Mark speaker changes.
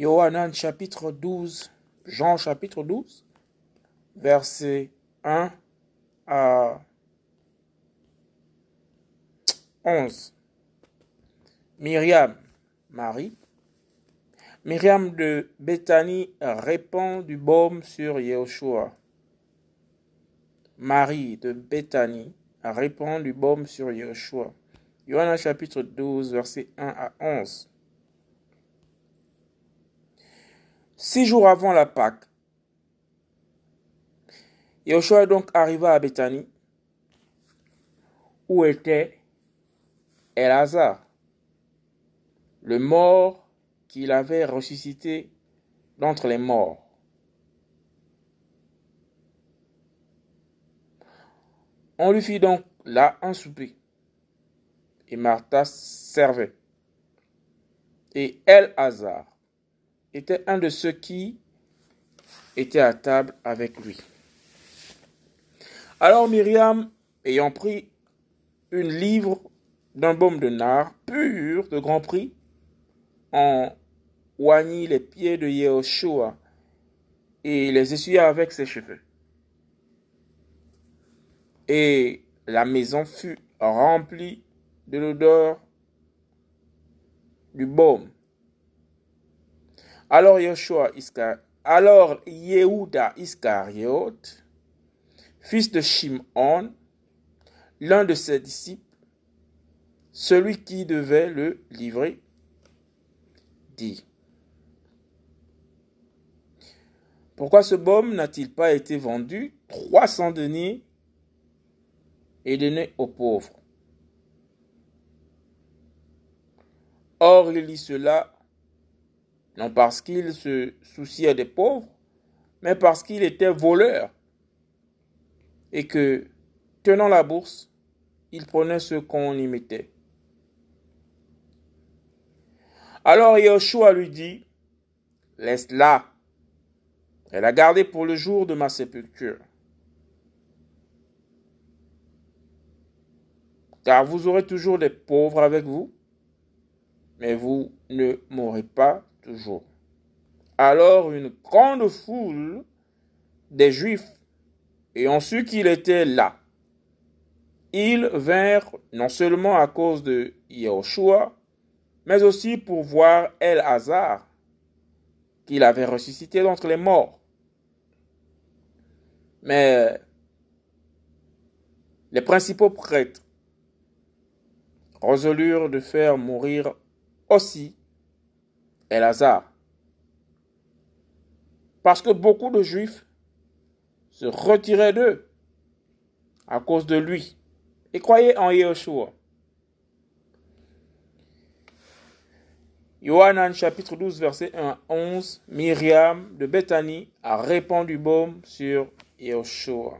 Speaker 1: Yohanan chapitre 12, Jean chapitre 12, verset 1 à 11. Myriam, Marie. Myriam de Béthanie répand du baume sur Yeshua. Marie de Béthanie répand du baume sur Yeshua. Yohanan chapitre 12, verset 1 à 11. Six jours avant la Pâque, Yeshua donc arriva à Béthanie, où était Elazar, le mort qu'il avait ressuscité d'entre les morts. On lui fit donc là un souper, et Martha servait. Et El-Hazar était un de ceux qui étaient à table avec lui. Alors Myriam, ayant pris une livre d'un baume de nard pur de grand prix, en oignit les pieds de Yehoshua et les essuya avec ses cheveux. Et la maison fut remplie de l'odeur du baume. Alors Yeshua Iscar alors Yehuda Iscariote, fils de Shimon, l'un de ses disciples, celui qui devait le livrer, dit Pourquoi ce baume n'a-t-il pas été vendu 300 deniers et donné aux pauvres? Or, il dit cela non parce qu'il se souciait des pauvres, mais parce qu'il était voleur et que, tenant la bourse, il prenait ce qu'on y mettait. Alors Yahushua lui dit, laisse-la, elle a gardé pour le jour de ma sépulture. Car vous aurez toujours des pauvres avec vous, mais vous ne mourrez pas toujours. Alors une grande foule des Juifs ayant su qu'il était là, ils vinrent non seulement à cause de Yahushua, mais aussi pour voir El-Hazar, qu'il avait ressuscité d'entre les morts. Mais les principaux prêtres résolurent de faire mourir aussi El-Hazar. Parce que beaucoup de Juifs se retiraient d'eux à cause de lui et croyaient en Yeshua. Yohanan chapitre 12 verset 1 à 11, Myriam de Bethanie a répandu baume sur Yeshua.